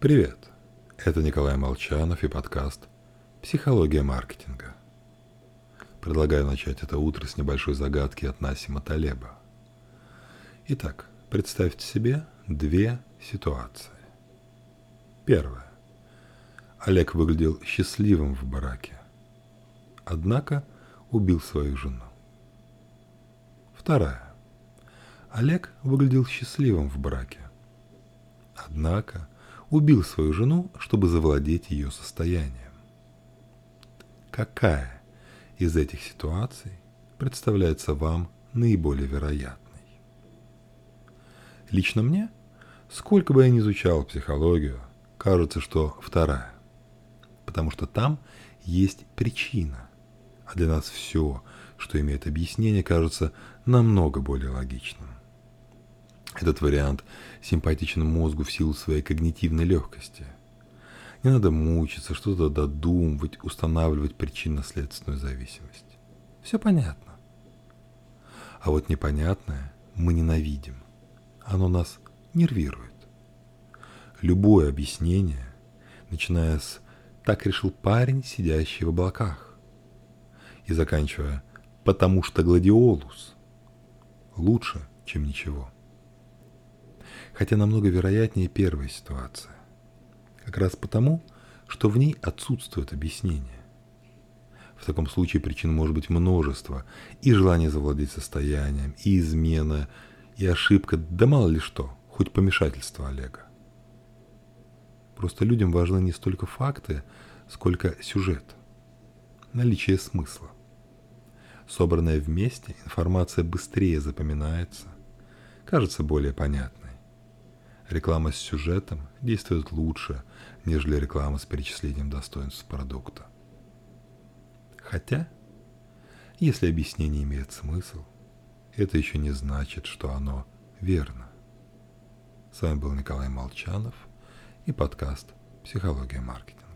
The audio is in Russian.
Привет! Это Николай Молчанов и подкаст «Психология маркетинга». Предлагаю начать это утро с небольшой загадки от Насима Талеба. Итак, представьте себе две ситуации. Первая. Олег выглядел счастливым в бараке, однако убил свою жену. Вторая. Олег выглядел счастливым в браке, однако убил свою жену, чтобы завладеть ее состоянием. Какая из этих ситуаций представляется вам наиболее вероятной? Лично мне, сколько бы я ни изучал психологию, кажется, что вторая. Потому что там есть причина. А для нас все, что имеет объяснение, кажется намного более логичным. Этот вариант симпатичен мозгу в силу своей когнитивной легкости. Не надо мучиться, что-то додумывать, устанавливать причинно-следственную зависимость. Все понятно. А вот непонятное мы ненавидим. Оно нас нервирует. Любое объяснение, начиная с «так решил парень, сидящий в облаках», и заканчивая «потому что гладиолус» лучше, чем ничего хотя намного вероятнее первая ситуация. Как раз потому, что в ней отсутствует объяснение. В таком случае причин может быть множество. И желание завладеть состоянием, и измена, и ошибка, да мало ли что, хоть помешательство Олега. Просто людям важны не столько факты, сколько сюжет, наличие смысла. Собранная вместе, информация быстрее запоминается, кажется более понятной. Реклама с сюжетом действует лучше, нежели реклама с перечислением достоинств продукта. Хотя, если объяснение имеет смысл, это еще не значит, что оно верно. С вами был Николай Молчанов и подкаст «Психология маркетинга».